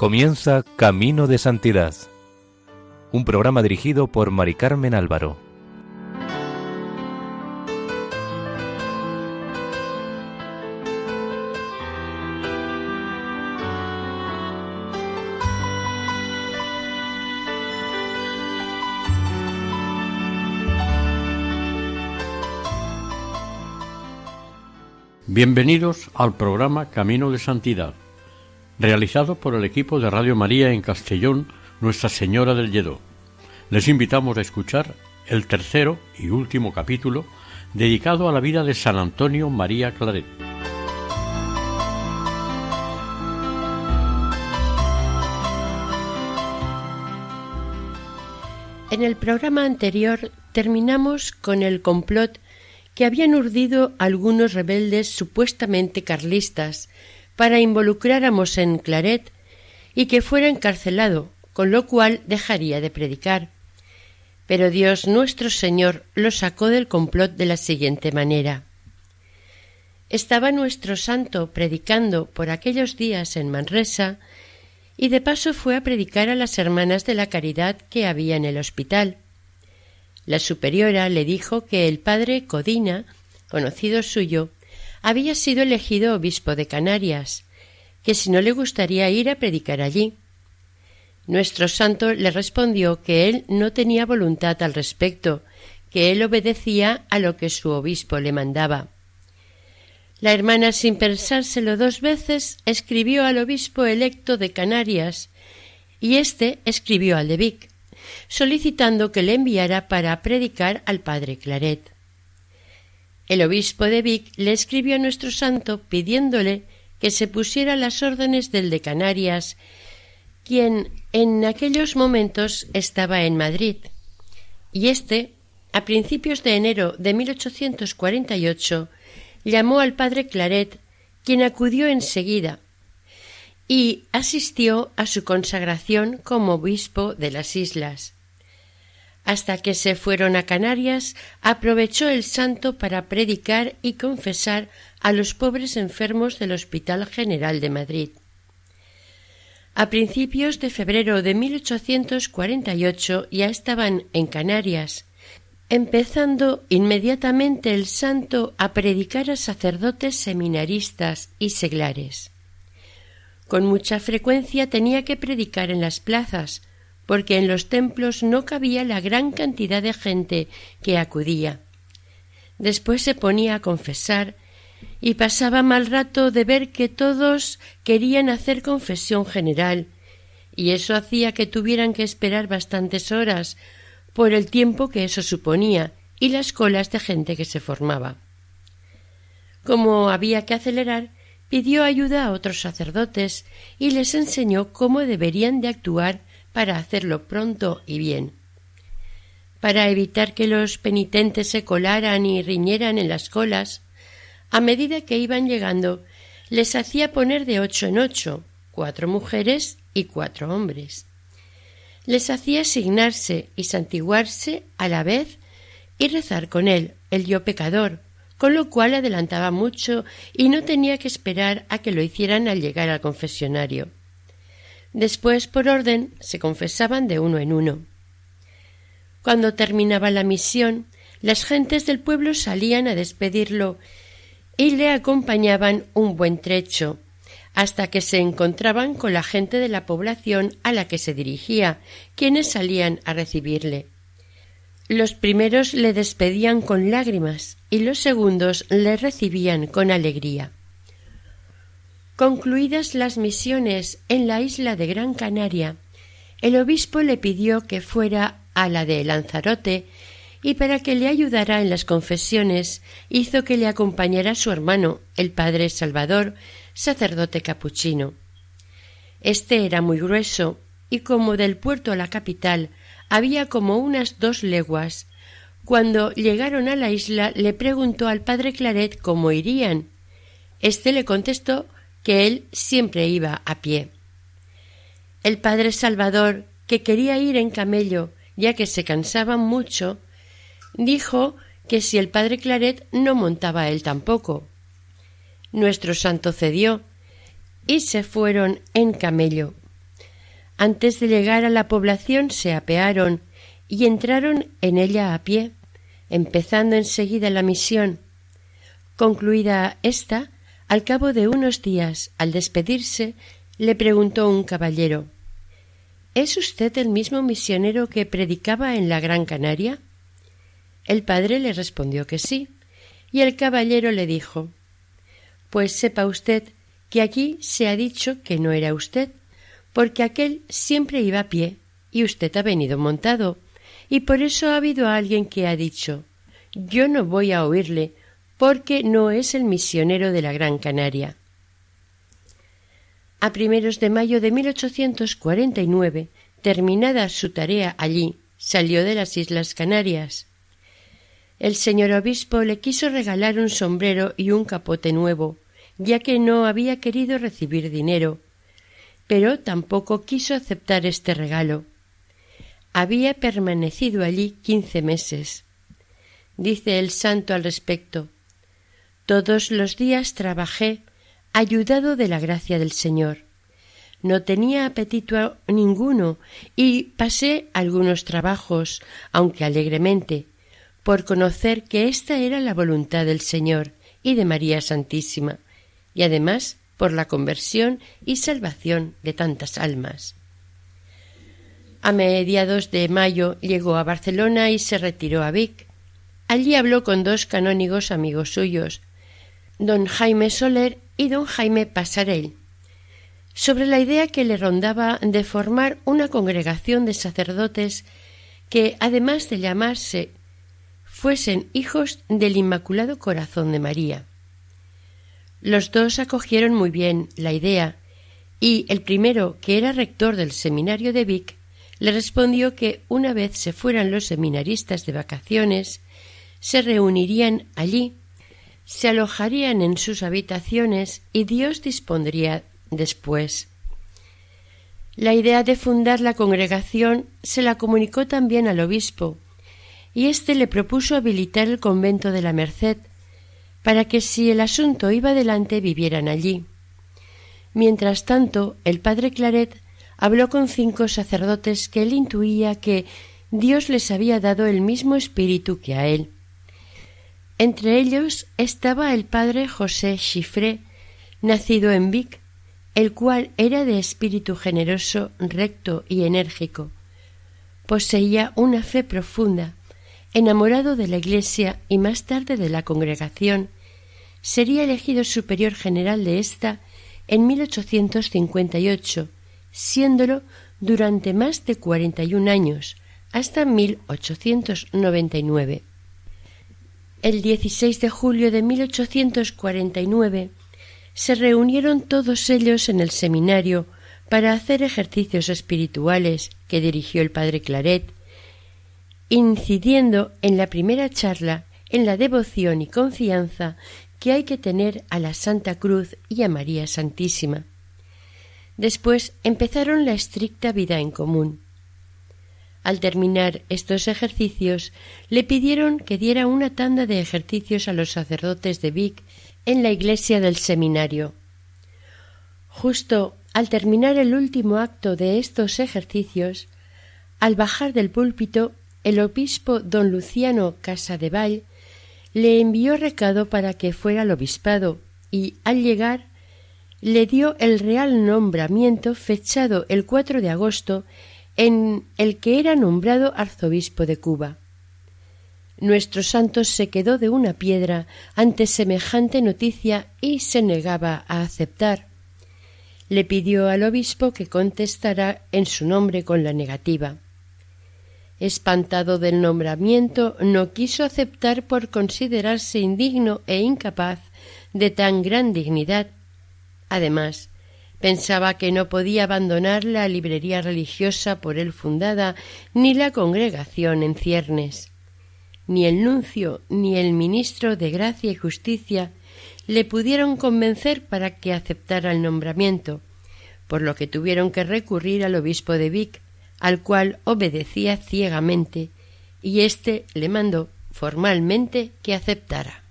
Comienza Camino de Santidad, un programa dirigido por Mari Carmen Álvaro. Bienvenidos al programa Camino de Santidad, realizado por el equipo de Radio María en Castellón, Nuestra Señora del Lledó. Les invitamos a escuchar el tercero y último capítulo dedicado a la vida de San Antonio María Claret. En el programa anterior terminamos con el complot que habían urdido algunos rebeldes supuestamente carlistas para involucrar a Mosén Claret y que fuera encarcelado, con lo cual dejaría de predicar. Pero Dios nuestro Señor lo sacó del complot de la siguiente manera. Estaba nuestro santo predicando por aquellos días en Manresa y de paso fue a predicar a las hermanas de la caridad que había en el hospital. La superiora le dijo que el padre Codina, conocido suyo, había sido elegido obispo de Canarias, que si no le gustaría ir a predicar allí. Nuestro santo le respondió que él no tenía voluntad al respecto, que él obedecía a lo que su obispo le mandaba. La hermana, sin pensárselo dos veces, escribió al obispo electo de Canarias, y éste escribió al de Vic solicitando que le enviara para predicar al padre Claret. El obispo de Vic le escribió a nuestro santo pidiéndole que se pusiera las órdenes del de Canarias, quien en aquellos momentos estaba en Madrid, y éste, a principios de enero de 1848, llamó al padre Claret, quien acudió enseguida y asistió a su consagración como obispo de las islas. Hasta que se fueron a Canarias, aprovechó el santo para predicar y confesar a los pobres enfermos del Hospital General de Madrid. A principios de febrero de 1848 ya estaban en Canarias, empezando inmediatamente el santo a predicar a sacerdotes seminaristas y seglares. Con mucha frecuencia tenía que predicar en las plazas, porque en los templos no cabía la gran cantidad de gente que acudía. Después se ponía a confesar y pasaba mal rato de ver que todos querían hacer confesión general, y eso hacía que tuvieran que esperar bastantes horas por el tiempo que eso suponía y las colas de gente que se formaba. Como había que acelerar, pidió ayuda a otros sacerdotes y les enseñó cómo deberían de actuar para hacerlo pronto y bien. Para evitar que los penitentes se colaran y riñeran en las colas, a medida que iban llegando, les hacía poner de ocho en ocho, cuatro mujeres y cuatro hombres. Les hacía asignarse y santiguarse a la vez y rezar con él, el yo pecador, con lo cual adelantaba mucho y no tenía que esperar a que lo hicieran al llegar al confesionario. Después, por orden, se confesaban de uno en uno. Cuando terminaba la misión, las gentes del pueblo salían a despedirlo y le acompañaban un buen trecho, hasta que se encontraban con la gente de la población a la que se dirigía, quienes salían a recibirle. Los primeros le despedían con lágrimas y los segundos le recibían con alegría. Concluidas las misiones en la isla de Gran Canaria, el obispo le pidió que fuera a la de Lanzarote y para que le ayudara en las confesiones hizo que le acompañara su hermano, el padre Salvador, sacerdote capuchino. Este era muy grueso y como del puerto a la capital había como unas dos leguas. Cuando llegaron a la isla le preguntó al padre Claret cómo irían. Este le contestó que él siempre iba a pie. El padre Salvador, que quería ir en camello, ya que se cansaban mucho, dijo que si el padre Claret no montaba él tampoco. Nuestro santo cedió y se fueron en camello. Antes de llegar a la población se apearon y entraron en ella a pie, empezando enseguida la misión. Concluida ésta, al cabo de unos días, al despedirse, le preguntó un caballero ¿Es usted el mismo misionero que predicaba en la Gran Canaria? El padre le respondió que sí, y el caballero le dijo Pues sepa usted que aquí se ha dicho que no era usted, porque aquel siempre iba a pie y usted ha venido montado, y por eso ha habido alguien que ha dicho Yo no voy a oírle, porque no es el misionero de la Gran Canaria. A primeros de mayo de 1849, terminada su tarea allí, salió de las Islas Canarias. El señor obispo le quiso regalar un sombrero y un capote nuevo, ya que no había querido recibir dinero, pero tampoco quiso aceptar este regalo. Había permanecido allí quince meses. Dice el santo al respecto Todos los días trabajé ayudado de la gracia del Señor. No tenía apetito ninguno y pasé algunos trabajos, aunque alegremente, por conocer que esta era la voluntad del Señor y de María Santísima, y además por la conversión y salvación de tantas almas. A mediados de mayo llegó a Barcelona y se retiró a Vic. Allí habló con dos canónigos amigos suyos, don Jaime Soler y don Jaime Pasarell, sobre la idea que le rondaba de formar una congregación de sacerdotes que, además de llamarse, fuesen hijos del Inmaculado Corazón de María. Los dos acogieron muy bien la idea, y el primero, que era rector del seminario de Vic, le respondió que una vez se fueran los seminaristas de vacaciones, se reunirían allí se alojarían en sus habitaciones y Dios dispondría después. La idea de fundar la congregación se la comunicó también al obispo, y éste le propuso habilitar el convento de la Merced, para que si el asunto iba adelante vivieran allí. Mientras tanto, el padre Claret habló con cinco sacerdotes que él intuía que Dios les había dado el mismo espíritu que a él. Entre ellos estaba el padre José Chifré, nacido en Vic, el cual era de espíritu generoso, recto y enérgico. Poseía una fe profunda, enamorado de la Iglesia y más tarde de la congregación, sería elegido superior general de ésta en 1858, siéndolo durante más de cuarenta y un años, hasta 1899. El 16 de julio de 1849 se reunieron todos ellos en el seminario para hacer ejercicios espirituales que dirigió el padre Claret, incidiendo en la primera charla en la devoción y confianza que hay que tener a la Santa Cruz y a María Santísima. Después empezaron la estricta vida en común. Al terminar estos ejercicios, le pidieron que diera una tanda de ejercicios a los sacerdotes de Vic en la iglesia del seminario. Justo al terminar el último acto de estos ejercicios, al bajar del púlpito, el obispo don Luciano Casadevall le envió recado para que fuera al obispado y, al llegar, le dio el real nombramiento fechado el 4 de agosto en el que era nombrado arzobispo de Cuba. Nuestro santo se quedó de una piedra ante semejante noticia y se negaba a aceptar. Le pidió al obispo que contestara en su nombre con la negativa. Espantado del nombramiento, no quiso aceptar por considerarse indigno e incapaz de tan gran dignidad. Además, Pensaba que no podía abandonar la librería religiosa por él fundada, ni la congregación en ciernes. Ni el nuncio ni el ministro de Gracia y Justicia le pudieron convencer para que aceptara el nombramiento, por lo que tuvieron que recurrir al obispo de Vic, al cual obedecía ciegamente, y éste le mandó formalmente que aceptara.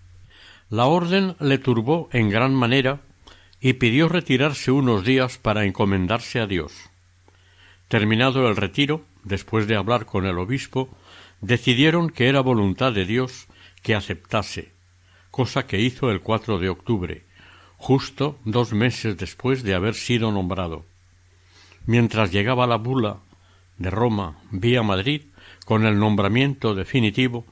La orden le turbó en gran manera y pidió retirarse unos días para encomendarse a Dios. Terminado el retiro, después de hablar con el obispo, decidieron que era voluntad de Dios que aceptase, cosa que hizo el 4 de octubre, justo dos meses después de haber sido nombrado. Mientras llegaba la bula de Roma vía Madrid con el nombramiento definitivo,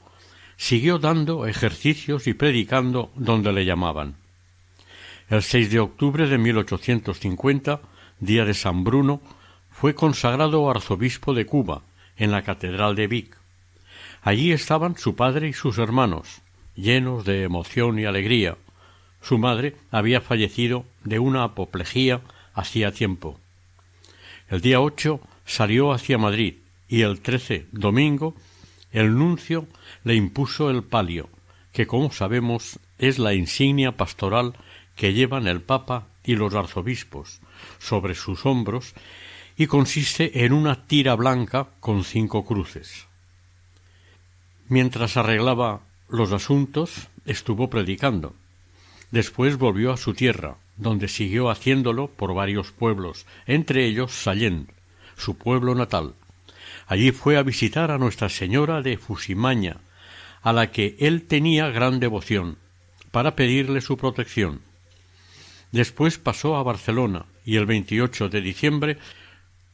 siguió dando ejercicios y predicando donde le llamaban. El 6 de octubre de 1850, día de San Bruno, fue consagrado arzobispo de Cuba en la Catedral de Vic. Allí estaban su padre y sus hermanos, llenos de emoción y alegría. Su madre había fallecido de una apoplejía hacía tiempo. El día ocho salió hacia Madrid y el trece, domingo, el nuncio le impuso el palio, que como sabemos es la insignia pastoral que llevan el Papa y los arzobispos sobre sus hombros y consiste en una tira blanca con cinco cruces. Mientras arreglaba los asuntos, estuvo predicando. Después volvió a su tierra, donde siguió haciéndolo por varios pueblos, entre ellos Sallén, su pueblo natal. Allí fue a visitar a Nuestra Señora de Fusimaña, a la que él tenía gran devoción, para pedirle su protección. Después pasó a Barcelona y el 28 de diciembre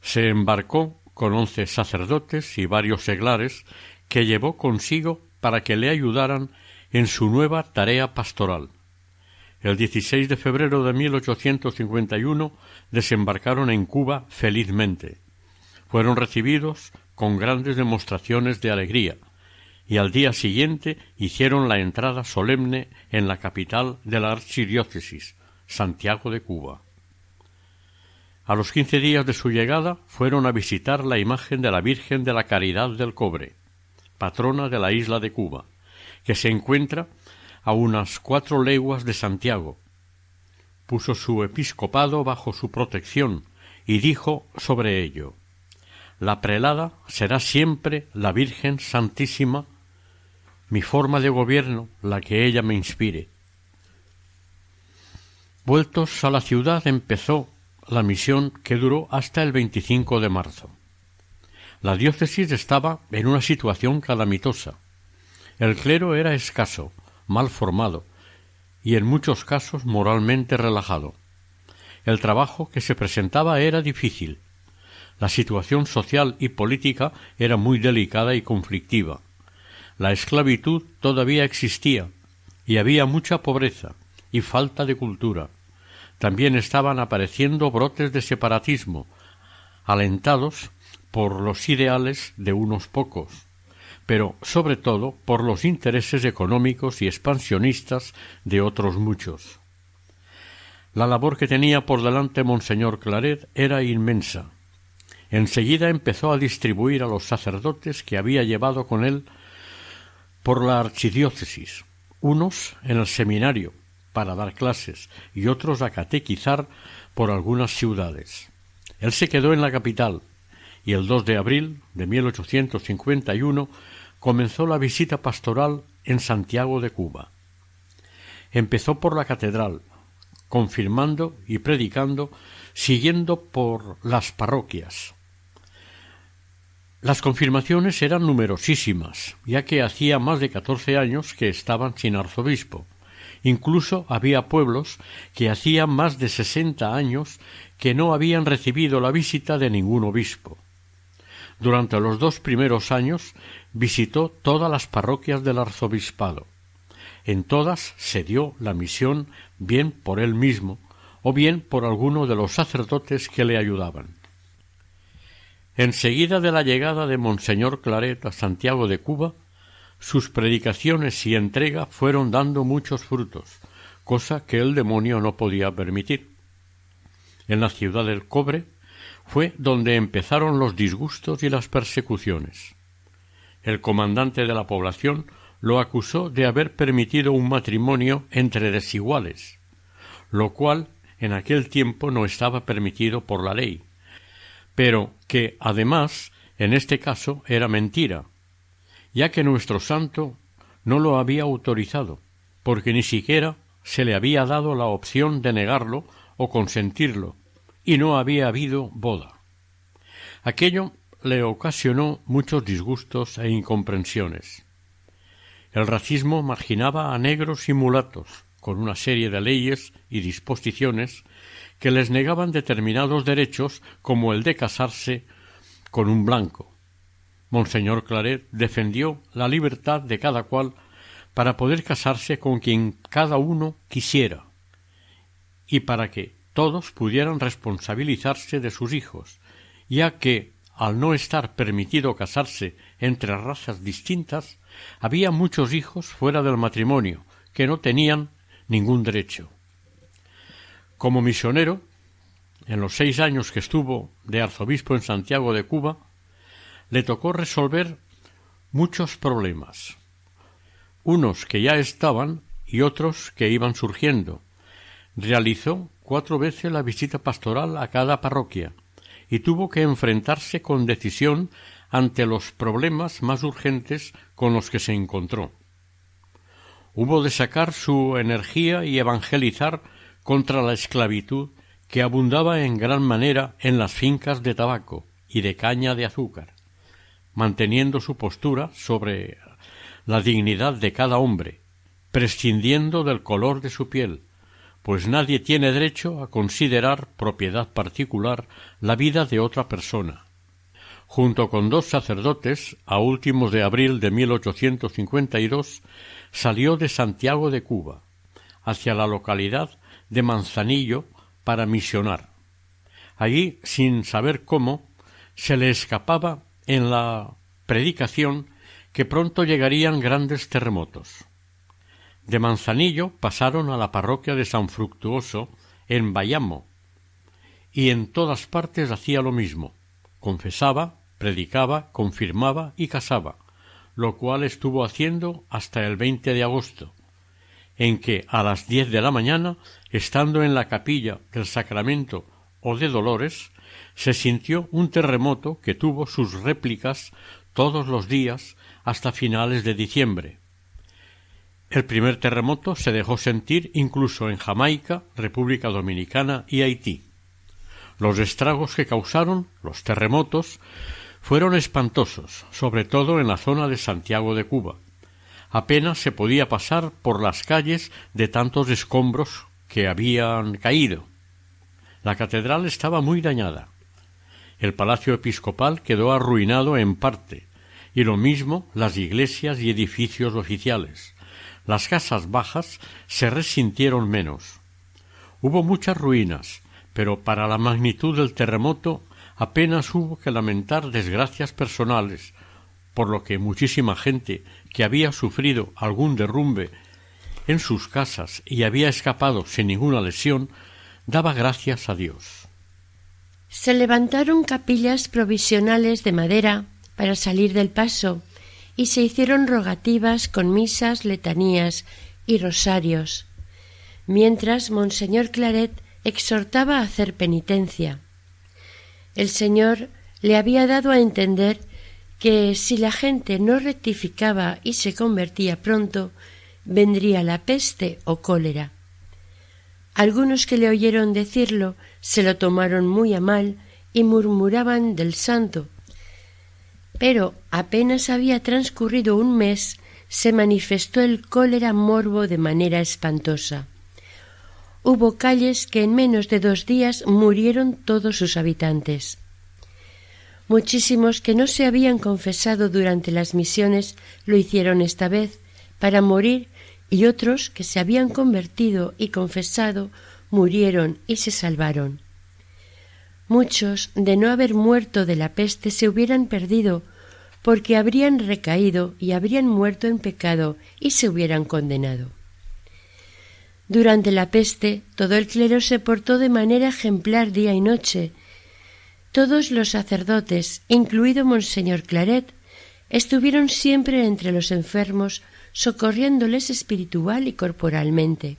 se embarcó con once sacerdotes y varios seglares que llevó consigo para que le ayudaran en su nueva tarea pastoral. El 16 de febrero de 1851 desembarcaron en Cuba felizmente. Fueron recibidos con grandes demostraciones de alegría, y al día siguiente hicieron la entrada solemne en la capital de la archidiócesis, Santiago de Cuba. A los quince días de su llegada fueron a visitar la imagen de la Virgen de la Caridad del Cobre, patrona de la isla de Cuba, que se encuentra a unas cuatro leguas de Santiago. Puso su episcopado bajo su protección y dijo sobre ello la prelada será siempre la Virgen Santísima, mi forma de gobierno, la que ella me inspire. Vueltos a la ciudad empezó la misión que duró hasta el 25 de marzo. La diócesis estaba en una situación calamitosa. El clero era escaso, mal formado y en muchos casos moralmente relajado. El trabajo que se presentaba era difícil la situación social y política era muy delicada y conflictiva. La esclavitud todavía existía y había mucha pobreza y falta de cultura. También estaban apareciendo brotes de separatismo, alentados por los ideales de unos pocos, pero sobre todo por los intereses económicos y expansionistas de otros muchos. La labor que tenía por delante Monseñor Claret era inmensa, Enseguida empezó a distribuir a los sacerdotes que había llevado con él por la archidiócesis, unos en el seminario para dar clases y otros a catequizar por algunas ciudades. Él se quedó en la capital y el 2 de abril de 1851 comenzó la visita pastoral en Santiago de Cuba. Empezó por la catedral, confirmando y predicando, siguiendo por las parroquias, las confirmaciones eran numerosísimas, ya que hacía más de catorce años que estaban sin arzobispo. Incluso había pueblos que hacía más de sesenta años que no habían recibido la visita de ningún obispo. Durante los dos primeros años visitó todas las parroquias del arzobispado. En todas se dio la misión bien por él mismo o bien por alguno de los sacerdotes que le ayudaban. Enseguida de la llegada de Monseñor Claret a Santiago de Cuba, sus predicaciones y entrega fueron dando muchos frutos, cosa que el demonio no podía permitir. En la ciudad del cobre fue donde empezaron los disgustos y las persecuciones. El comandante de la población lo acusó de haber permitido un matrimonio entre desiguales, lo cual en aquel tiempo no estaba permitido por la ley, pero que además en este caso era mentira, ya que nuestro santo no lo había autorizado, porque ni siquiera se le había dado la opción de negarlo o consentirlo, y no había habido boda. Aquello le ocasionó muchos disgustos e incomprensiones. El racismo marginaba a negros y mulatos, con una serie de leyes y disposiciones que les negaban determinados derechos como el de casarse con un blanco. Monseñor Claret defendió la libertad de cada cual para poder casarse con quien cada uno quisiera y para que todos pudieran responsabilizarse de sus hijos, ya que, al no estar permitido casarse entre razas distintas, había muchos hijos fuera del matrimonio que no tenían ningún derecho. Como misionero, en los seis años que estuvo de arzobispo en Santiago de Cuba, le tocó resolver muchos problemas, unos que ya estaban y otros que iban surgiendo. Realizó cuatro veces la visita pastoral a cada parroquia y tuvo que enfrentarse con decisión ante los problemas más urgentes con los que se encontró. Hubo de sacar su energía y evangelizar contra la esclavitud que abundaba en gran manera en las fincas de tabaco y de caña de azúcar, manteniendo su postura sobre la dignidad de cada hombre, prescindiendo del color de su piel, pues nadie tiene derecho a considerar propiedad particular la vida de otra persona. Junto con dos sacerdotes, a últimos de abril de 1852, salió de Santiago de Cuba, hacia la localidad de Manzanillo para misionar. Allí, sin saber cómo, se le escapaba en la predicación que pronto llegarían grandes terremotos. De Manzanillo pasaron a la parroquia de San Fructuoso, en Bayamo, y en todas partes hacía lo mismo. Confesaba, predicaba, confirmaba y casaba, lo cual estuvo haciendo hasta el 20 de agosto, en que a las diez de la mañana, estando en la capilla del Sacramento o de Dolores, se sintió un terremoto que tuvo sus réplicas todos los días hasta finales de diciembre, el primer terremoto se dejó sentir incluso en Jamaica, República Dominicana y Haití. Los estragos que causaron los terremotos fueron espantosos, sobre todo en la zona de Santiago de Cuba. Apenas se podía pasar por las calles de tantos escombros que habían caído. La catedral estaba muy dañada. El palacio episcopal quedó arruinado en parte, y lo mismo las iglesias y edificios oficiales las casas bajas se resintieron menos. Hubo muchas ruinas, pero para la magnitud del terremoto apenas hubo que lamentar desgracias personales, por lo que muchísima gente que había sufrido algún derrumbe en sus casas y había escapado sin ninguna lesión, daba gracias a Dios. Se levantaron capillas provisionales de madera para salir del paso y se hicieron rogativas con misas, letanías y rosarios, mientras Monseñor Claret exhortaba a hacer penitencia. El Señor le había dado a entender que si la gente no rectificaba y se convertía pronto, vendría la peste o cólera. Algunos que le oyeron decirlo se lo tomaron muy a mal y murmuraban del santo, pero apenas había transcurrido un mes se manifestó el cólera morbo de manera espantosa. Hubo calles que en menos de dos días murieron todos sus habitantes. Muchísimos que no se habían confesado durante las misiones lo hicieron esta vez para morir y otros que se habían convertido y confesado murieron y se salvaron. Muchos, de no haber muerto de la peste, se hubieran perdido, porque habrían recaído y habrían muerto en pecado y se hubieran condenado. Durante la peste, todo el clero se portó de manera ejemplar día y noche. Todos los sacerdotes, incluido Monseñor Claret, estuvieron siempre entre los enfermos, socorriéndoles espiritual y corporalmente.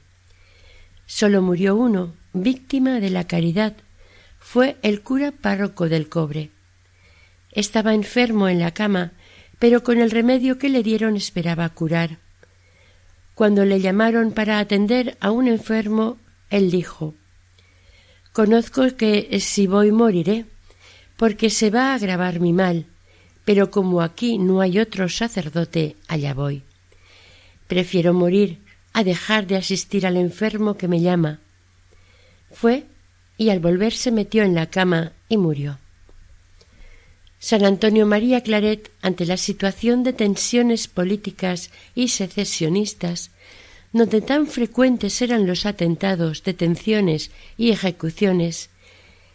Solo murió uno, víctima de la caridad, fue el cura párroco del cobre. Estaba enfermo en la cama, pero con el remedio que le dieron esperaba curar. Cuando le llamaron para atender a un enfermo, él dijo Conozco que si voy moriré, porque se va a agravar mi mal, pero como aquí no hay otro sacerdote, allá voy. Prefiero morir a dejar de asistir al enfermo que me llama. Fue y al volver se metió en la cama y murió. San Antonio María Claret, ante la situación de tensiones políticas y secesionistas, donde tan frecuentes eran los atentados, detenciones y ejecuciones,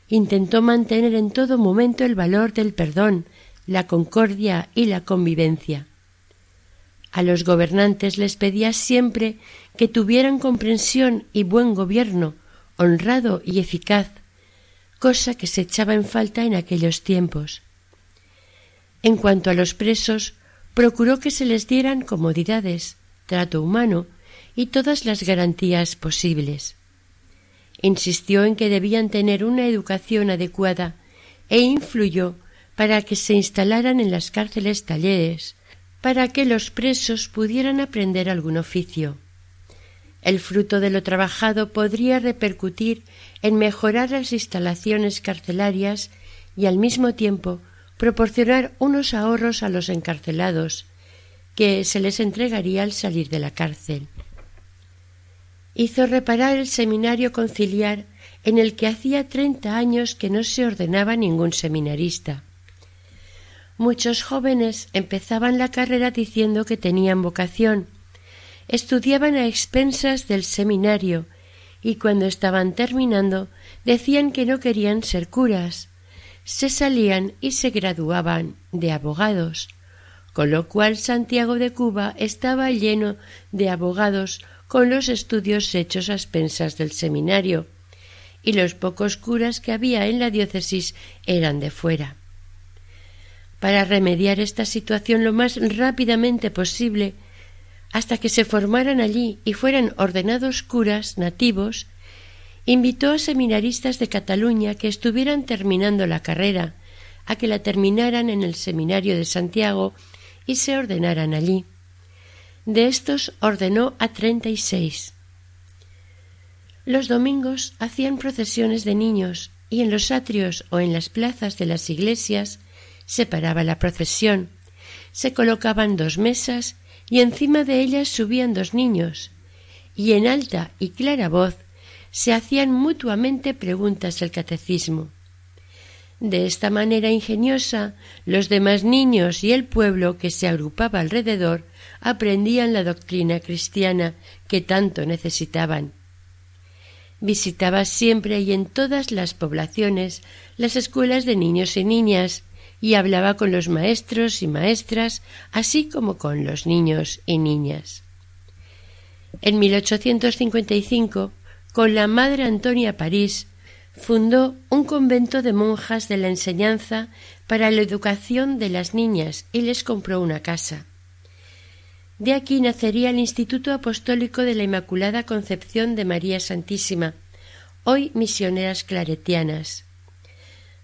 intentó mantener en todo momento el valor del perdón, la concordia y la convivencia. A los gobernantes les pedía siempre que tuvieran comprensión y buen gobierno, honrado y eficaz, cosa que se echaba en falta en aquellos tiempos. En cuanto a los presos, procuró que se les dieran comodidades, trato humano y todas las garantías posibles. Insistió en que debían tener una educación adecuada e influyó para que se instalaran en las cárceles talleres, para que los presos pudieran aprender algún oficio. El fruto de lo trabajado podría repercutir en mejorar las instalaciones carcelarias y al mismo tiempo proporcionar unos ahorros a los encarcelados, que se les entregaría al salir de la cárcel. Hizo reparar el seminario conciliar en el que hacía treinta años que no se ordenaba ningún seminarista. Muchos jóvenes empezaban la carrera diciendo que tenían vocación, estudiaban a expensas del seminario y cuando estaban terminando decían que no querían ser curas, se salían y se graduaban de abogados, con lo cual Santiago de Cuba estaba lleno de abogados con los estudios hechos a expensas del seminario, y los pocos curas que había en la diócesis eran de fuera. Para remediar esta situación lo más rápidamente posible, hasta que se formaran allí y fueran ordenados curas nativos, invitó a seminaristas de Cataluña que estuvieran terminando la carrera a que la terminaran en el seminario de Santiago y se ordenaran allí. De estos ordenó a treinta y seis. Los domingos hacían procesiones de niños y en los atrios o en las plazas de las iglesias se paraba la procesión, se colocaban dos mesas y encima de ellas subían dos niños, y en alta y clara voz se hacían mutuamente preguntas del catecismo. De esta manera ingeniosa, los demás niños y el pueblo que se agrupaba alrededor aprendían la doctrina cristiana que tanto necesitaban. Visitaba siempre y en todas las poblaciones las escuelas de niños y niñas y hablaba con los maestros y maestras, así como con los niños y niñas. En 1855 con la Madre Antonia París, fundó un convento de monjas de la enseñanza para la educación de las niñas y les compró una casa. De aquí nacería el Instituto Apostólico de la Inmaculada Concepción de María Santísima, hoy misioneras claretianas.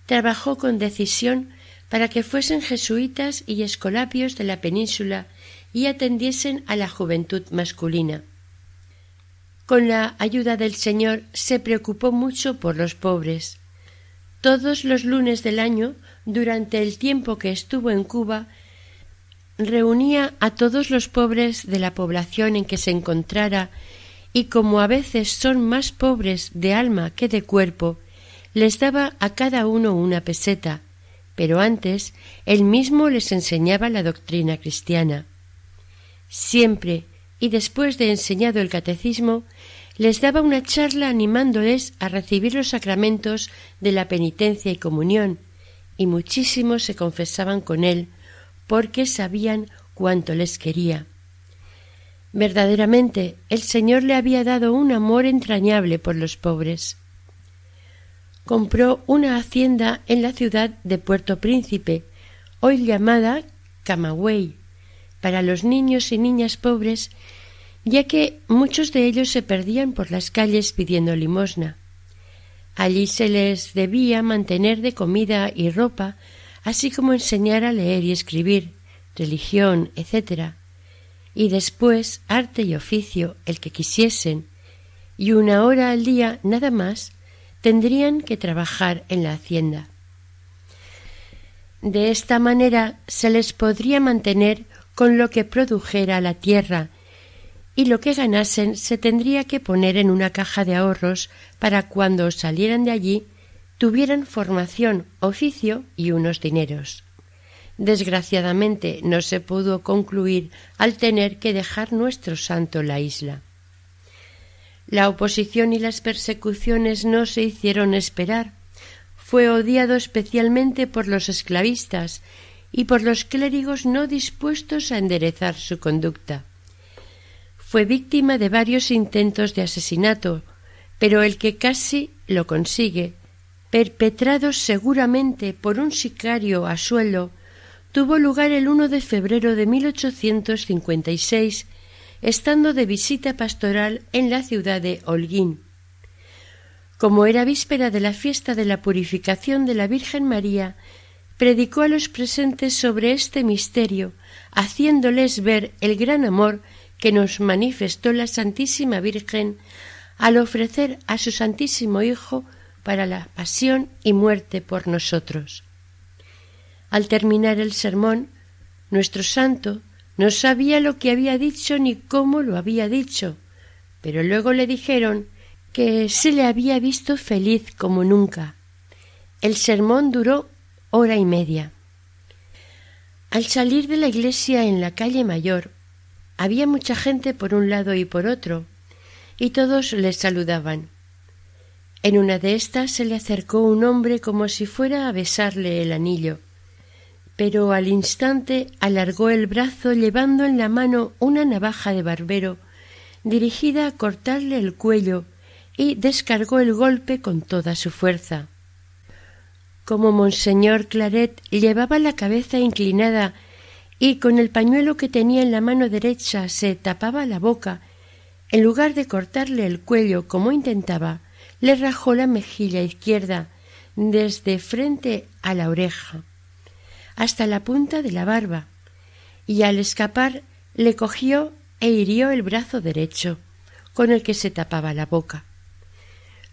Trabajó con decisión para que fuesen jesuitas y escolapios de la península y atendiesen a la juventud masculina. Con la ayuda del Señor se preocupó mucho por los pobres. Todos los lunes del año, durante el tiempo que estuvo en Cuba, reunía a todos los pobres de la población en que se encontrara y como a veces son más pobres de alma que de cuerpo, les daba a cada uno una peseta, pero antes él mismo les enseñaba la doctrina cristiana. Siempre y después de enseñado el catecismo, les daba una charla animándoles a recibir los sacramentos de la penitencia y comunión, y muchísimos se confesaban con él, porque sabían cuánto les quería. Verdaderamente el Señor le había dado un amor entrañable por los pobres. Compró una hacienda en la ciudad de Puerto Príncipe, hoy llamada Camagüey, para los niños y niñas pobres, ya que muchos de ellos se perdían por las calles pidiendo limosna. Allí se les debía mantener de comida y ropa, así como enseñar a leer y escribir, religión, etc. Y después arte y oficio, el que quisiesen, y una hora al día nada más tendrían que trabajar en la hacienda. De esta manera se les podría mantener con lo que produjera la tierra, y lo que ganasen se tendría que poner en una caja de ahorros para cuando salieran de allí tuvieran formación, oficio y unos dineros. Desgraciadamente no se pudo concluir al tener que dejar nuestro santo la isla. La oposición y las persecuciones no se hicieron esperar. Fue odiado especialmente por los esclavistas y por los clérigos no dispuestos a enderezar su conducta. Fue víctima de varios intentos de asesinato, pero el que casi lo consigue, perpetrado seguramente por un sicario a suelo, tuvo lugar el 1 de febrero de 1856, estando de visita pastoral en la ciudad de Holguín. Como era víspera de la fiesta de la purificación de la Virgen María, predicó a los presentes sobre este misterio, haciéndoles ver el gran amor que nos manifestó la Santísima Virgen al ofrecer a su Santísimo Hijo para la pasión y muerte por nosotros. Al terminar el sermón, nuestro santo no sabía lo que había dicho ni cómo lo había dicho, pero luego le dijeron que se le había visto feliz como nunca. El sermón duró hora y media. Al salir de la iglesia en la calle mayor, había mucha gente por un lado y por otro, y todos le saludaban. En una de estas se le acercó un hombre como si fuera a besarle el anillo pero al instante alargó el brazo llevando en la mano una navaja de barbero dirigida a cortarle el cuello y descargó el golpe con toda su fuerza. Como monseñor Claret llevaba la cabeza inclinada y con el pañuelo que tenía en la mano derecha se tapaba la boca, en lugar de cortarle el cuello como intentaba, le rajó la mejilla izquierda desde frente a la oreja hasta la punta de la barba, y al escapar le cogió e hirió el brazo derecho, con el que se tapaba la boca.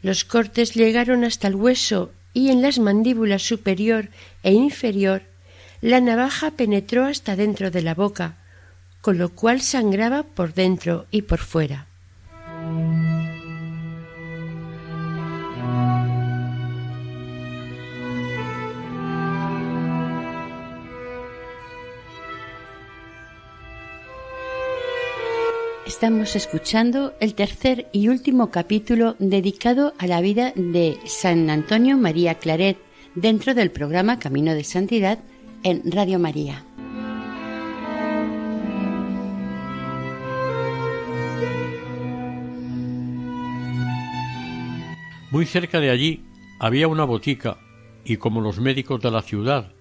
Los cortes llegaron hasta el hueso y en las mandíbulas superior e inferior la navaja penetró hasta dentro de la boca, con lo cual sangraba por dentro y por fuera. Estamos escuchando el tercer y último capítulo dedicado a la vida de San Antonio María Claret dentro del programa Camino de Santidad en Radio María. Muy cerca de allí había una botica y como los médicos de la ciudad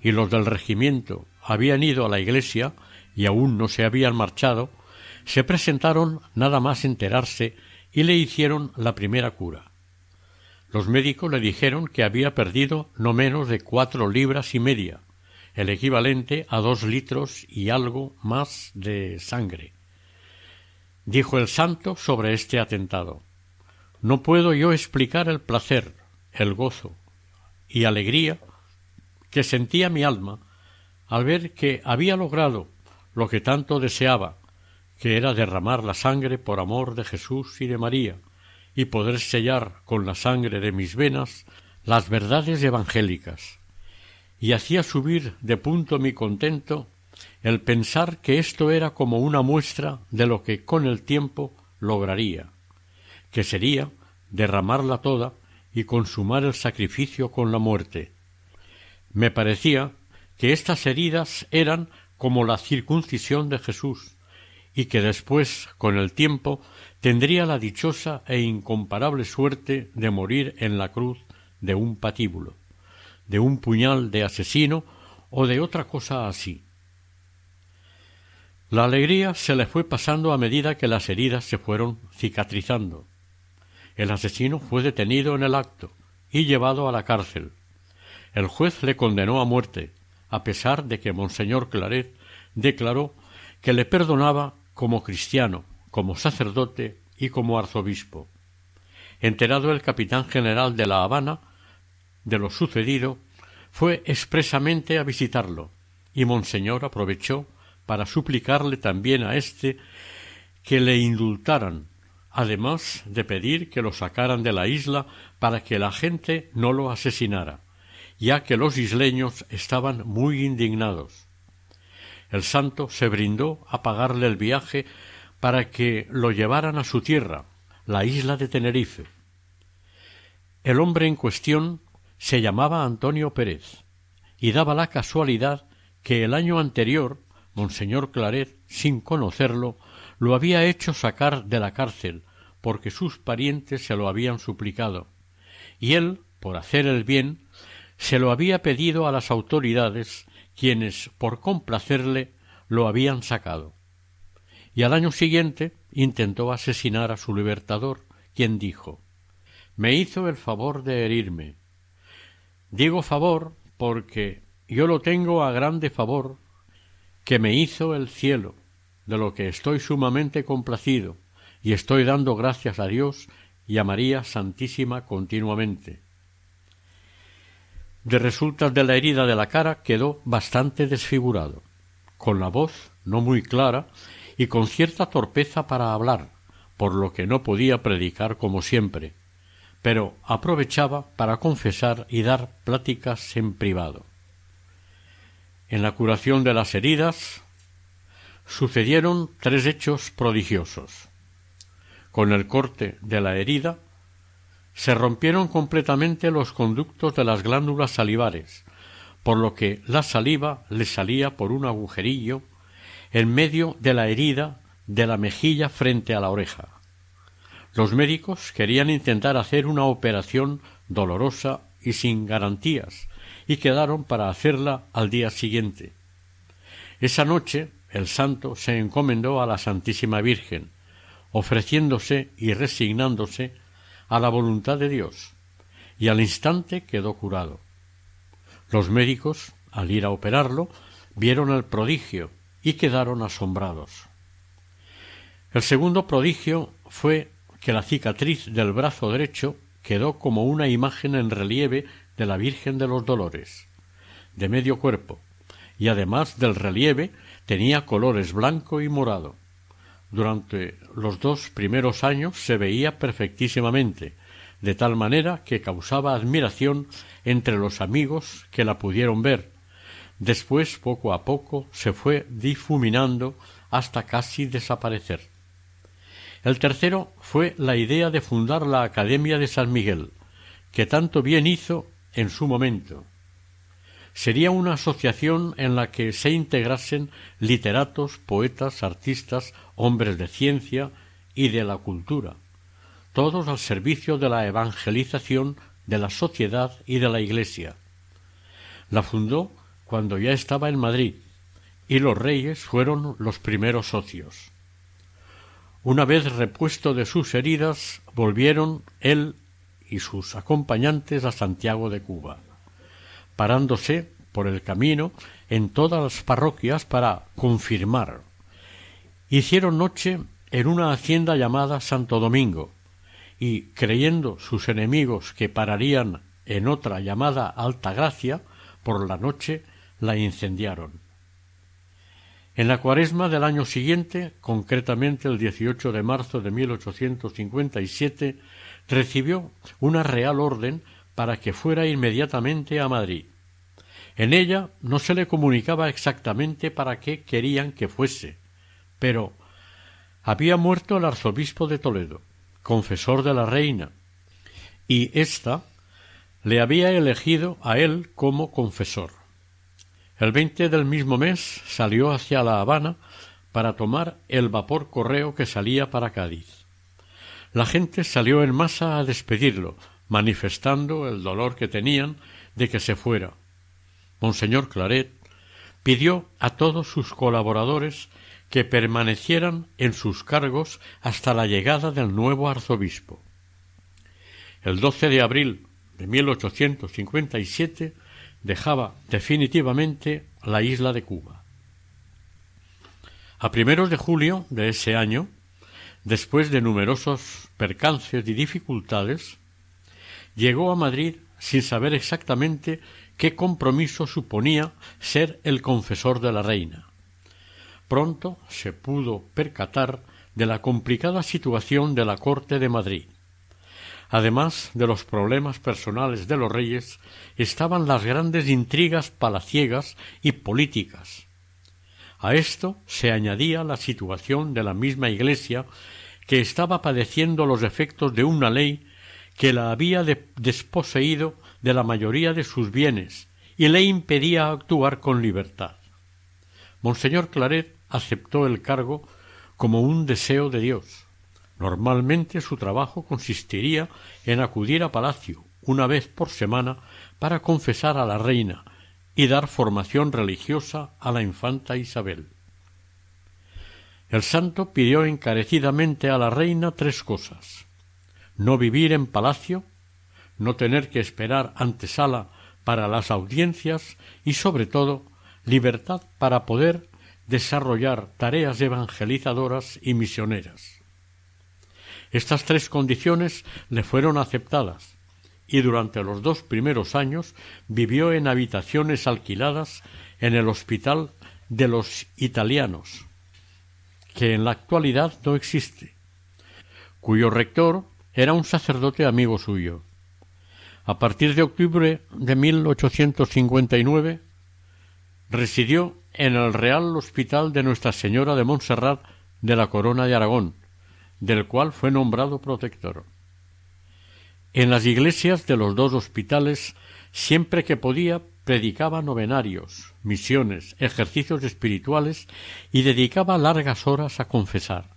y los del regimiento habían ido a la iglesia y aún no se habían marchado, se presentaron nada más enterarse y le hicieron la primera cura. Los médicos le dijeron que había perdido no menos de cuatro libras y media, el equivalente a dos litros y algo más de sangre. Dijo el santo sobre este atentado No puedo yo explicar el placer, el gozo y alegría que sentía mi alma al ver que había logrado lo que tanto deseaba que era derramar la sangre por amor de Jesús y de María, y poder sellar con la sangre de mis venas las verdades evangélicas. Y hacía subir de punto mi contento el pensar que esto era como una muestra de lo que con el tiempo lograría, que sería derramarla toda y consumar el sacrificio con la muerte. Me parecía que estas heridas eran como la circuncisión de Jesús, y que después, con el tiempo, tendría la dichosa e incomparable suerte de morir en la cruz de un patíbulo, de un puñal de asesino o de otra cosa así. La alegría se le fue pasando a medida que las heridas se fueron cicatrizando. El asesino fue detenido en el acto y llevado a la cárcel. El juez le condenó a muerte, a pesar de que Monseñor Claret declaró que le perdonaba como cristiano, como sacerdote y como arzobispo. Enterado el capitán general de La Habana de lo sucedido, fue expresamente a visitarlo, y Monseñor aprovechó para suplicarle también a éste que le indultaran, además de pedir que lo sacaran de la isla para que la gente no lo asesinara, ya que los isleños estaban muy indignados. El santo se brindó a pagarle el viaje para que lo llevaran a su tierra, la isla de Tenerife. El hombre en cuestión se llamaba Antonio Pérez y daba la casualidad que el año anterior Monseñor Claret, sin conocerlo, lo había hecho sacar de la cárcel porque sus parientes se lo habían suplicado, y él, por hacer el bien, se lo había pedido a las autoridades, quienes, por complacerle, lo habían sacado. Y al año siguiente intentó asesinar a su libertador, quien dijo Me hizo el favor de herirme. Digo favor porque yo lo tengo a grande favor que me hizo el cielo, de lo que estoy sumamente complacido, y estoy dando gracias a Dios y a María Santísima continuamente. De resultas de la herida de la cara quedó bastante desfigurado, con la voz no muy clara y con cierta torpeza para hablar, por lo que no podía predicar como siempre, pero aprovechaba para confesar y dar pláticas en privado. En la curación de las heridas sucedieron tres hechos prodigiosos. Con el corte de la herida se rompieron completamente los conductos de las glándulas salivares, por lo que la saliva le salía por un agujerillo en medio de la herida de la mejilla frente a la oreja. Los médicos querían intentar hacer una operación dolorosa y sin garantías, y quedaron para hacerla al día siguiente. Esa noche el santo se encomendó a la Santísima Virgen, ofreciéndose y resignándose a la voluntad de Dios, y al instante quedó curado. Los médicos, al ir a operarlo, vieron el prodigio y quedaron asombrados. El segundo prodigio fue que la cicatriz del brazo derecho quedó como una imagen en relieve de la Virgen de los Dolores, de medio cuerpo, y además del relieve tenía colores blanco y morado. Durante los dos primeros años se veía perfectísimamente, de tal manera que causaba admiración entre los amigos que la pudieron ver. Después, poco a poco, se fue difuminando hasta casi desaparecer. El tercero fue la idea de fundar la Academia de San Miguel, que tanto bien hizo en su momento. Sería una asociación en la que se integrasen literatos, poetas, artistas, hombres de ciencia y de la cultura, todos al servicio de la evangelización de la sociedad y de la Iglesia. La fundó cuando ya estaba en Madrid, y los reyes fueron los primeros socios. Una vez repuesto de sus heridas, volvieron él y sus acompañantes a Santiago de Cuba, parándose por el camino en todas las parroquias para confirmar. Hicieron noche en una hacienda llamada Santo Domingo, y creyendo sus enemigos que pararían en otra llamada Alta Gracia, por la noche la incendiaron. En la cuaresma del año siguiente, concretamente el 18 de marzo de 1857, recibió una real orden para que fuera inmediatamente a Madrid. En ella no se le comunicaba exactamente para qué querían que fuese, pero había muerto el arzobispo de Toledo, confesor de la reina, y ésta le había elegido a él como confesor. El veinte del mismo mes salió hacia La Habana para tomar el vapor correo que salía para Cádiz. La gente salió en masa a despedirlo, manifestando el dolor que tenían de que se fuera. Monseñor Claret pidió a todos sus colaboradores que permanecieran en sus cargos hasta la llegada del nuevo arzobispo. El 12 de abril de 1857 dejaba definitivamente la isla de Cuba. A primeros de julio de ese año, después de numerosos percances y dificultades, llegó a Madrid sin saber exactamente qué compromiso suponía ser el confesor de la reina. Pronto se pudo percatar de la complicada situación de la corte de Madrid. Además de los problemas personales de los reyes, estaban las grandes intrigas palaciegas y políticas. A esto se añadía la situación de la misma Iglesia, que estaba padeciendo los efectos de una ley que la había desposeído de la mayoría de sus bienes y le impedía actuar con libertad. Monseñor Claret aceptó el cargo como un deseo de Dios. Normalmente su trabajo consistiría en acudir a palacio una vez por semana para confesar a la reina y dar formación religiosa a la infanta Isabel. El santo pidió encarecidamente a la reina tres cosas no vivir en palacio, no tener que esperar antesala para las audiencias y sobre todo libertad para poder desarrollar tareas evangelizadoras y misioneras. Estas tres condiciones le fueron aceptadas y durante los dos primeros años vivió en habitaciones alquiladas en el Hospital de los Italianos, que en la actualidad no existe, cuyo rector era un sacerdote amigo suyo. A partir de octubre de 1859 residió en el Real Hospital de Nuestra Señora de Montserrat de la Corona de Aragón, del cual fue nombrado protector. En las iglesias de los dos hospitales, siempre que podía, predicaba novenarios, misiones, ejercicios espirituales y dedicaba largas horas a confesar.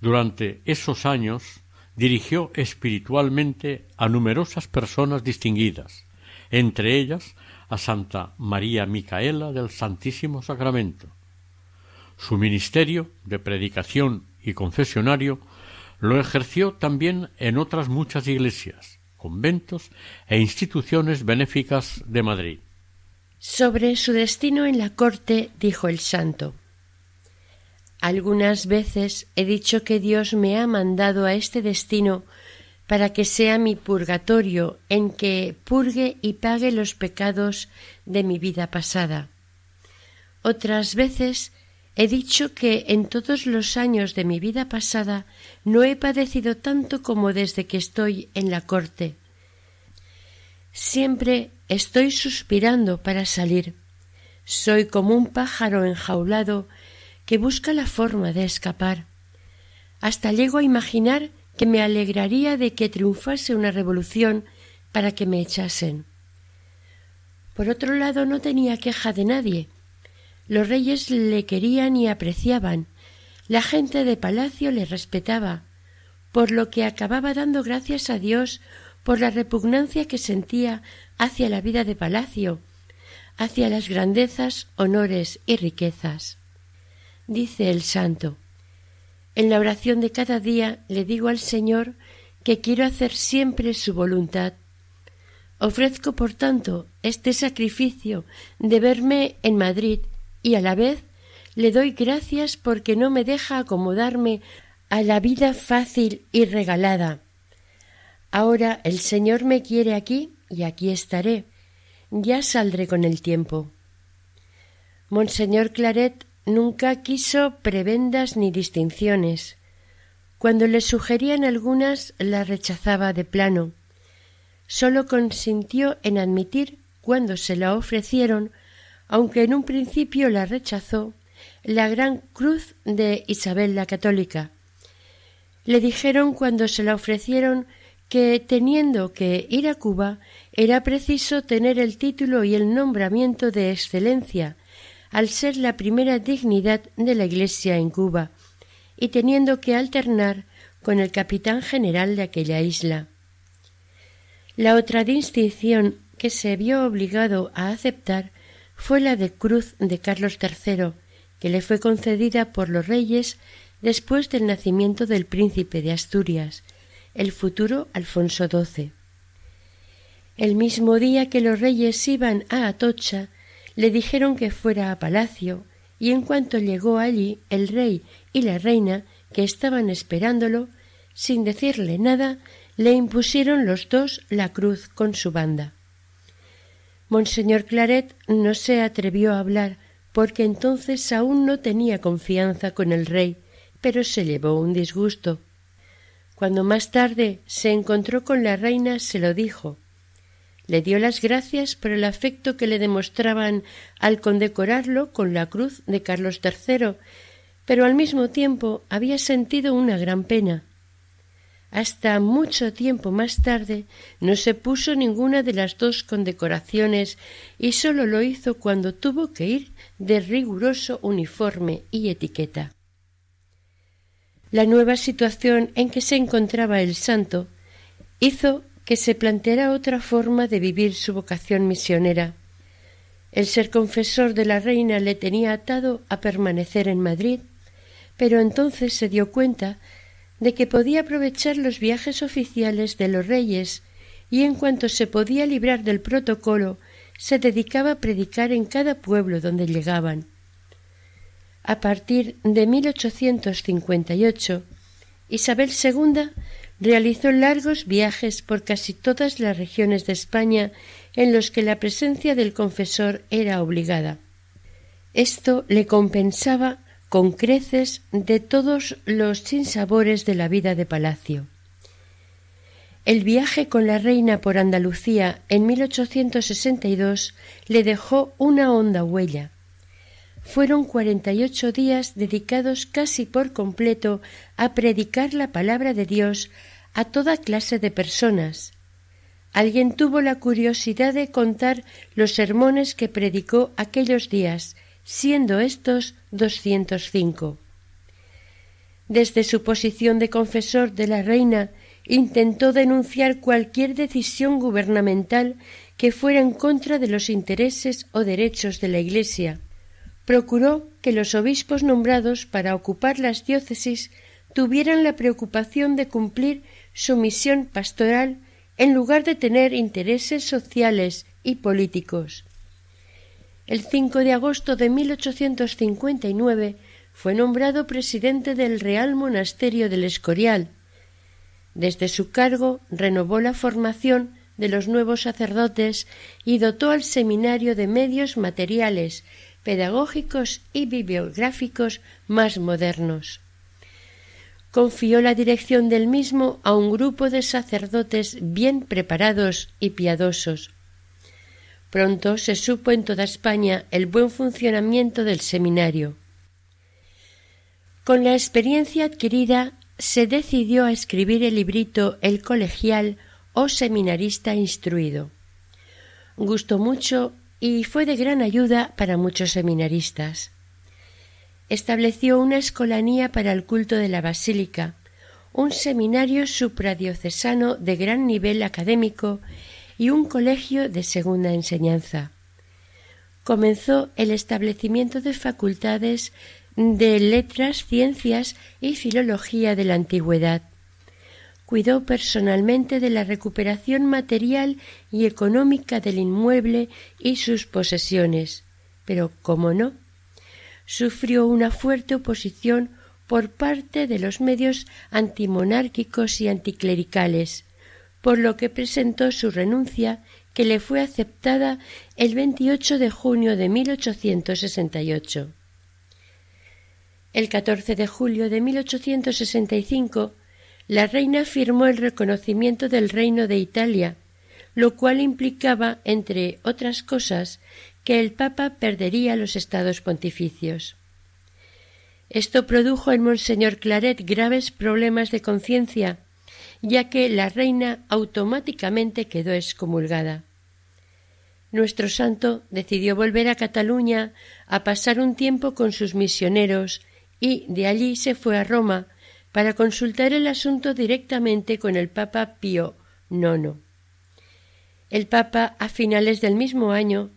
Durante esos años dirigió espiritualmente a numerosas personas distinguidas, entre ellas a Santa María Micaela del Santísimo Sacramento. Su ministerio de predicación y confesionario lo ejerció también en otras muchas iglesias, conventos e instituciones benéficas de Madrid. Sobre su destino en la corte dijo el santo algunas veces he dicho que Dios me ha mandado a este destino para que sea mi purgatorio en que purgue y pague los pecados de mi vida pasada. Otras veces he dicho que en todos los años de mi vida pasada no he padecido tanto como desde que estoy en la corte. Siempre estoy suspirando para salir. Soy como un pájaro enjaulado que busca la forma de escapar. Hasta llego a imaginar que me alegraría de que triunfase una revolución para que me echasen. Por otro lado, no tenía queja de nadie. Los reyes le querían y apreciaban. La gente de palacio le respetaba, por lo que acababa dando gracias a Dios por la repugnancia que sentía hacia la vida de palacio, hacia las grandezas, honores y riquezas. Dice el santo En la oración de cada día le digo al Señor que quiero hacer siempre su voluntad. Ofrezco, por tanto, este sacrificio de verme en Madrid y a la vez le doy gracias porque no me deja acomodarme a la vida fácil y regalada. Ahora el Señor me quiere aquí y aquí estaré. Ya saldré con el tiempo. Monseñor Claret Nunca quiso prebendas ni distinciones. Cuando le sugerían algunas, las rechazaba de plano. Sólo consintió en admitir, cuando se la ofrecieron, aunque en un principio la rechazó, la gran cruz de Isabel la Católica. Le dijeron cuando se la ofrecieron que teniendo que ir a Cuba era preciso tener el título y el nombramiento de excelencia al ser la primera dignidad de la Iglesia en Cuba y teniendo que alternar con el capitán general de aquella isla. La otra distinción que se vio obligado a aceptar fue la de Cruz de Carlos III, que le fue concedida por los reyes después del nacimiento del príncipe de Asturias, el futuro Alfonso XII. El mismo día que los reyes iban a Atocha, le dijeron que fuera a palacio, y en cuanto llegó allí el rey y la reina, que estaban esperándolo, sin decirle nada, le impusieron los dos la cruz con su banda. Monseñor Claret no se atrevió a hablar, porque entonces aún no tenía confianza con el rey, pero se llevó un disgusto. Cuando más tarde se encontró con la reina, se lo dijo. Le dio las gracias por el afecto que le demostraban al condecorarlo con la cruz de Carlos III, pero al mismo tiempo había sentido una gran pena. Hasta mucho tiempo más tarde no se puso ninguna de las dos condecoraciones y sólo lo hizo cuando tuvo que ir de riguroso uniforme y etiqueta. La nueva situación en que se encontraba el santo hizo que se planteara otra forma de vivir su vocación misionera. El ser confesor de la reina le tenía atado a permanecer en Madrid, pero entonces se dio cuenta de que podía aprovechar los viajes oficiales de los reyes y en cuanto se podía librar del protocolo se dedicaba a predicar en cada pueblo donde llegaban. A partir de 1858, Isabel II realizó largos viajes por casi todas las regiones de España en los que la presencia del confesor era obligada. Esto le compensaba con creces de todos los sinsabores de la vida de palacio. El viaje con la reina por Andalucía en 1862 le dejó una honda huella. Fueron cuarenta y ocho días dedicados casi por completo a predicar la palabra de Dios a toda clase de personas. Alguien tuvo la curiosidad de contar los sermones que predicó aquellos días, siendo estos doscientos cinco. Desde su posición de confesor de la reina intentó denunciar cualquier decisión gubernamental que fuera en contra de los intereses o derechos de la Iglesia. Procuró que los obispos nombrados para ocupar las diócesis tuvieran la preocupación de cumplir su misión pastoral en lugar de tener intereses sociales y políticos. El 5 de agosto de 1859 fue nombrado presidente del Real Monasterio del Escorial. Desde su cargo renovó la formación de los nuevos sacerdotes y dotó al seminario de medios materiales, pedagógicos y bibliográficos más modernos. Confió la dirección del mismo a un grupo de sacerdotes bien preparados y piadosos. Pronto se supo en toda España el buen funcionamiento del seminario. Con la experiencia adquirida se decidió a escribir el librito El colegial o seminarista instruido. Gustó mucho y fue de gran ayuda para muchos seminaristas. Estableció una escolanía para el culto de la basílica, un seminario supradiocesano de gran nivel académico y un colegio de segunda enseñanza. Comenzó el establecimiento de facultades de letras, ciencias y filología de la antigüedad. Cuidó personalmente de la recuperación material y económica del inmueble y sus posesiones, pero, como no, sufrió una fuerte oposición por parte de los medios antimonárquicos y anticlericales, por lo que presentó su renuncia que le fue aceptada el 28 de junio de 1868. El 14 de julio de 1865 la reina firmó el reconocimiento del reino de Italia, lo cual implicaba, entre otras cosas, que el Papa perdería los estados pontificios. Esto produjo en Monseñor Claret graves problemas de conciencia ya que la reina automáticamente quedó excomulgada. Nuestro santo decidió volver a Cataluña a pasar un tiempo con sus misioneros y de allí se fue a Roma para consultar el asunto directamente con el Papa Pío IX. El Papa, a finales del mismo año,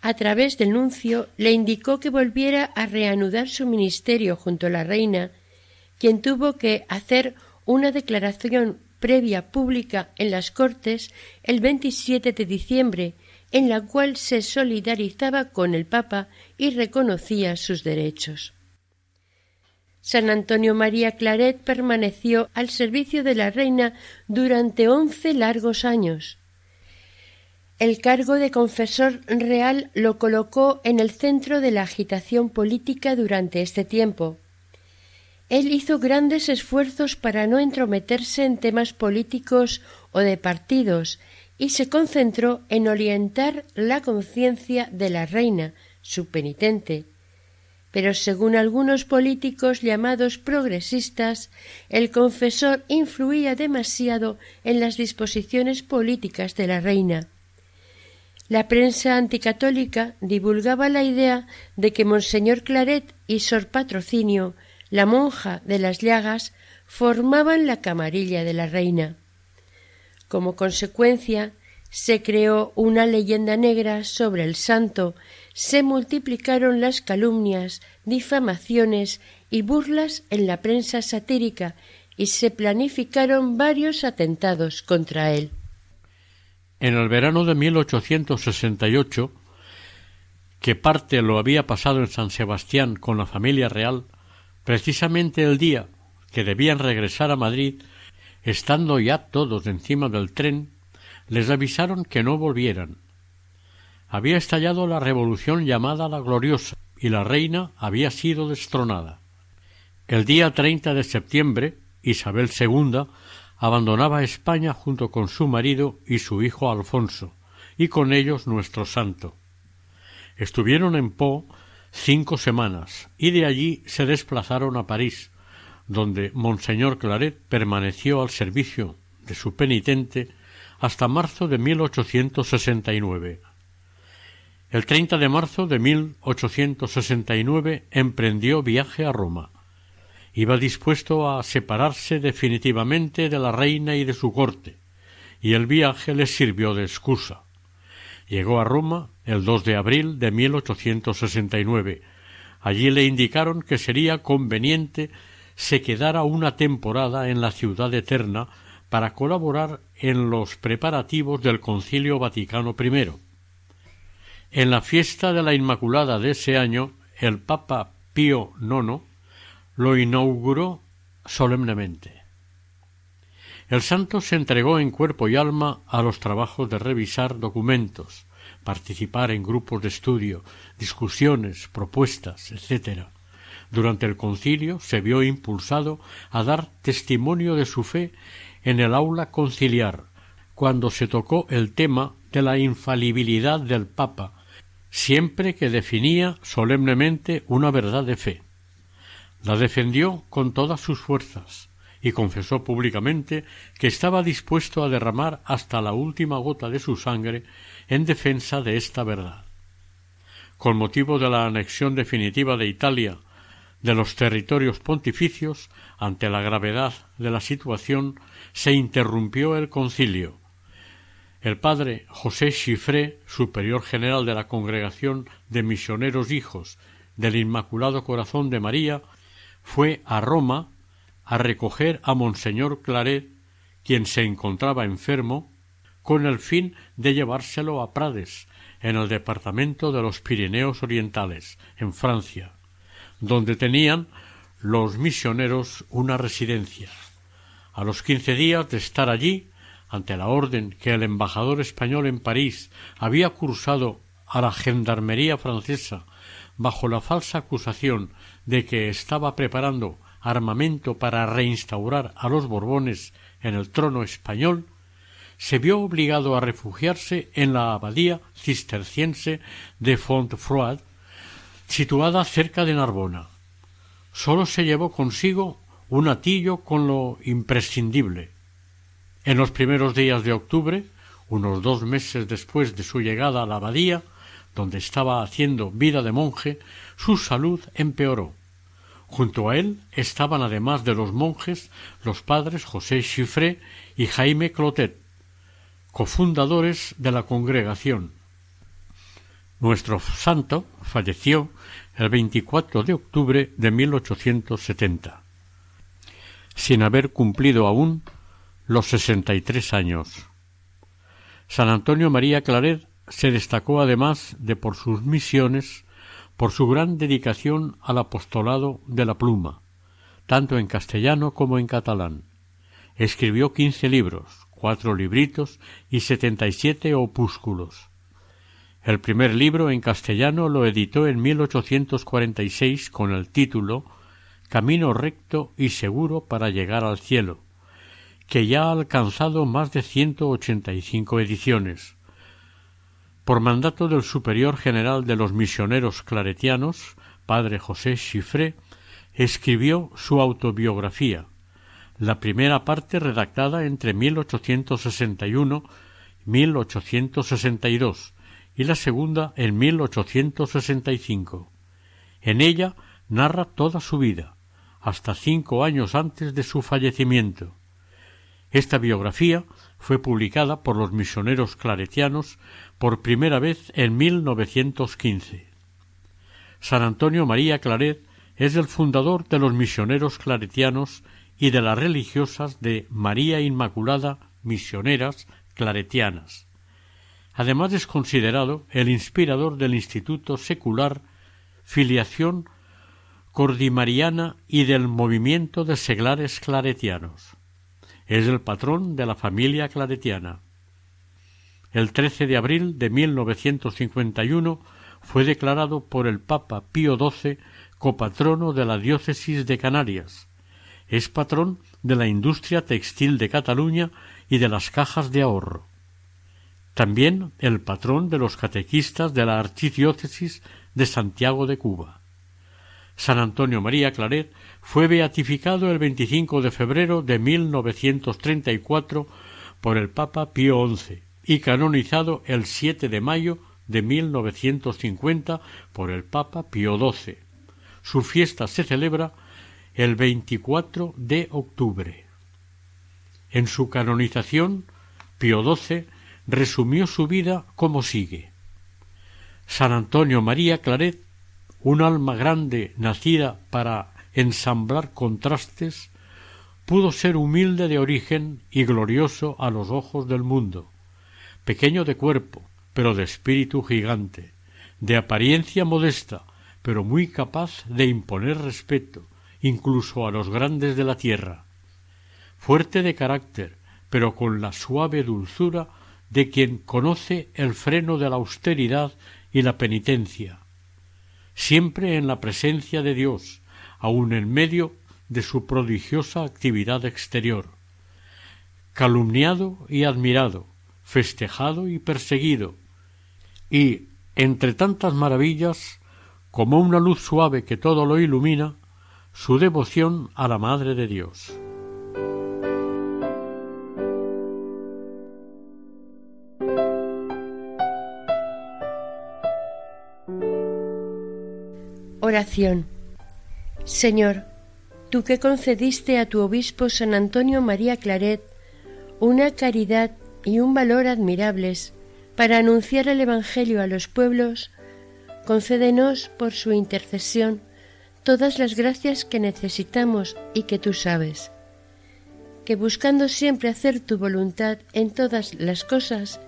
a través del nuncio, le indicó que volviera a reanudar su ministerio junto a la reina, quien tuvo que hacer una declaración previa pública en las Cortes el 27 de diciembre, en la cual se solidarizaba con el Papa y reconocía sus derechos. San Antonio María Claret permaneció al servicio de la reina durante once largos años. El cargo de confesor real lo colocó en el centro de la agitación política durante este tiempo. Él hizo grandes esfuerzos para no entrometerse en temas políticos o de partidos y se concentró en orientar la conciencia de la reina, su penitente. Pero según algunos políticos llamados progresistas, el confesor influía demasiado en las disposiciones políticas de la reina. La prensa anticatólica divulgaba la idea de que Monseñor Claret y Sor Patrocinio la monja de las llagas, formaban la camarilla de la reina. Como consecuencia, se creó una leyenda negra sobre el santo, se multiplicaron las calumnias, difamaciones y burlas en la prensa satírica y se planificaron varios atentados contra él. En el verano de 1868, que parte lo había pasado en San Sebastián con la familia real, Precisamente el día que debían regresar a Madrid, estando ya todos encima del tren, les avisaron que no volvieran. Había estallado la revolución llamada la Gloriosa y la reina había sido destronada. El día 30 de septiembre, Isabel II abandonaba España junto con su marido y su hijo Alfonso, y con ellos nuestro santo. Estuvieron en Po cinco semanas y de allí se desplazaron a París, donde Monseñor Claret permaneció al servicio de su penitente hasta marzo de 1869. El 30 de marzo de 1869 emprendió viaje a Roma. Iba dispuesto a separarse definitivamente de la reina y de su corte, y el viaje le sirvió de excusa. Llegó a Roma el 2 de abril de 1869. Allí le indicaron que sería conveniente se quedara una temporada en la ciudad eterna para colaborar en los preparativos del Concilio Vaticano I. En la fiesta de la Inmaculada de ese año, el Papa Pío IX lo inauguró solemnemente. El santo se entregó en cuerpo y alma a los trabajos de revisar documentos, participar en grupos de estudio, discusiones, propuestas, etc. Durante el concilio se vio impulsado a dar testimonio de su fe en el aula conciliar, cuando se tocó el tema de la infalibilidad del Papa, siempre que definía solemnemente una verdad de fe. La defendió con todas sus fuerzas, y confesó públicamente que estaba dispuesto a derramar hasta la última gota de su sangre en defensa de esta verdad. Con motivo de la anexión definitiva de Italia de los territorios pontificios, ante la gravedad de la situación, se interrumpió el concilio. El padre José Chifré, superior general de la Congregación de Misioneros Hijos del Inmaculado Corazón de María, fue a Roma a recoger a Monseñor Claret, quien se encontraba enfermo, con el fin de llevárselo a Prades, en el departamento de los Pirineos Orientales, en Francia, donde tenían los misioneros una residencia. A los quince días de estar allí, ante la orden que el embajador español en París había cursado a la gendarmería francesa bajo la falsa acusación de que estaba preparando armamento para reinstaurar a los Borbones en el trono español, se vio obligado a refugiarse en la abadía cisterciense de Fontfroid, situada cerca de Narbona. Sólo se llevó consigo un atillo con lo imprescindible. En los primeros días de octubre, unos dos meses después de su llegada a la abadía, donde estaba haciendo vida de monje, su salud empeoró. Junto a él estaban, además de los monjes, los padres José Chiffré y Jaime Clotet, cofundadores de la congregación. Nuestro santo falleció el 24 de octubre de 1870, sin haber cumplido aún los sesenta y tres años. San Antonio María Claret se destacó además de por sus misiones por su gran dedicación al apostolado de la pluma, tanto en castellano como en catalán. Escribió quince libros, cuatro libritos y setenta y siete opúsculos. El primer libro en castellano lo editó en 1846 con el título Camino recto y seguro para llegar al cielo, que ya ha alcanzado más de ciento ochenta y cinco ediciones. Por mandato del superior general de los misioneros claretianos, padre José Chiffré, escribió su autobiografía, la primera parte redactada entre 1861 y 1862 y la segunda en 1865. En ella narra toda su vida, hasta cinco años antes de su fallecimiento. Esta biografía fue publicada por los misioneros claretianos por primera vez en 1915. San Antonio María Claret es el fundador de los misioneros claretianos y de las religiosas de María Inmaculada Misioneras Claretianas. Además es considerado el inspirador del Instituto Secular Filiación Cordimariana y del movimiento de seglares claretianos. Es el patrón de la familia claretiana. El 13 de abril de 1951 fue declarado por el Papa Pío XII copatrono de la diócesis de Canarias. Es patrón de la industria textil de Cataluña y de las cajas de ahorro también el patrón de los catequistas de la Archidiócesis de Santiago de Cuba. San Antonio María Claret fue beatificado el 25 de febrero de 1934 por el Papa Pío XI y canonizado el 7 de mayo de 1950 por el Papa Pío XII. Su fiesta se celebra el 24 de octubre. En su canonización, Pío XII resumió su vida como sigue. San Antonio María Claret, un alma grande nacida para ensamblar contrastes, pudo ser humilde de origen y glorioso a los ojos del mundo, pequeño de cuerpo, pero de espíritu gigante, de apariencia modesta, pero muy capaz de imponer respeto, incluso a los grandes de la tierra, fuerte de carácter, pero con la suave dulzura de quien conoce el freno de la austeridad y la penitencia, siempre en la presencia de Dios, aun en medio de su prodigiosa actividad exterior, calumniado y admirado, festejado y perseguido, y, entre tantas maravillas, como una luz suave que todo lo ilumina, su devoción a la Madre de Dios. Oración. Señor, tú que concediste a tu obispo San Antonio María Claret una caridad y un valor admirables para anunciar el Evangelio a los pueblos, concédenos por su intercesión todas las gracias que necesitamos y que tú sabes. Que buscando siempre hacer tu voluntad en todas las cosas,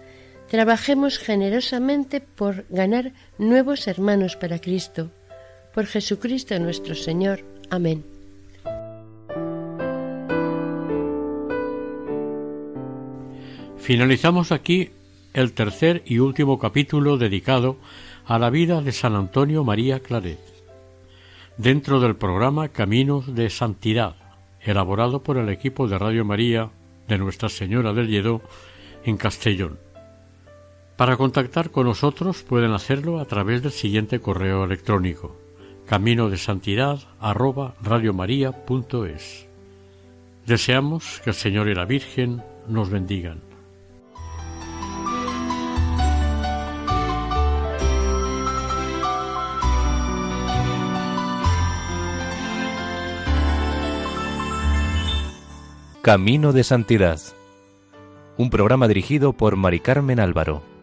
trabajemos generosamente por ganar nuevos hermanos para Cristo por Jesucristo nuestro Señor. Amén. Finalizamos aquí el tercer y último capítulo dedicado a la vida de San Antonio María Claret, dentro del programa Caminos de Santidad, elaborado por el equipo de Radio María de Nuestra Señora del Lledó en Castellón. Para contactar con nosotros pueden hacerlo a través del siguiente correo electrónico camino de santidad arroba radiomaria.es. Deseamos que el Señor y la Virgen nos bendigan. Camino de Santidad. Un programa dirigido por Mari Carmen Álvaro.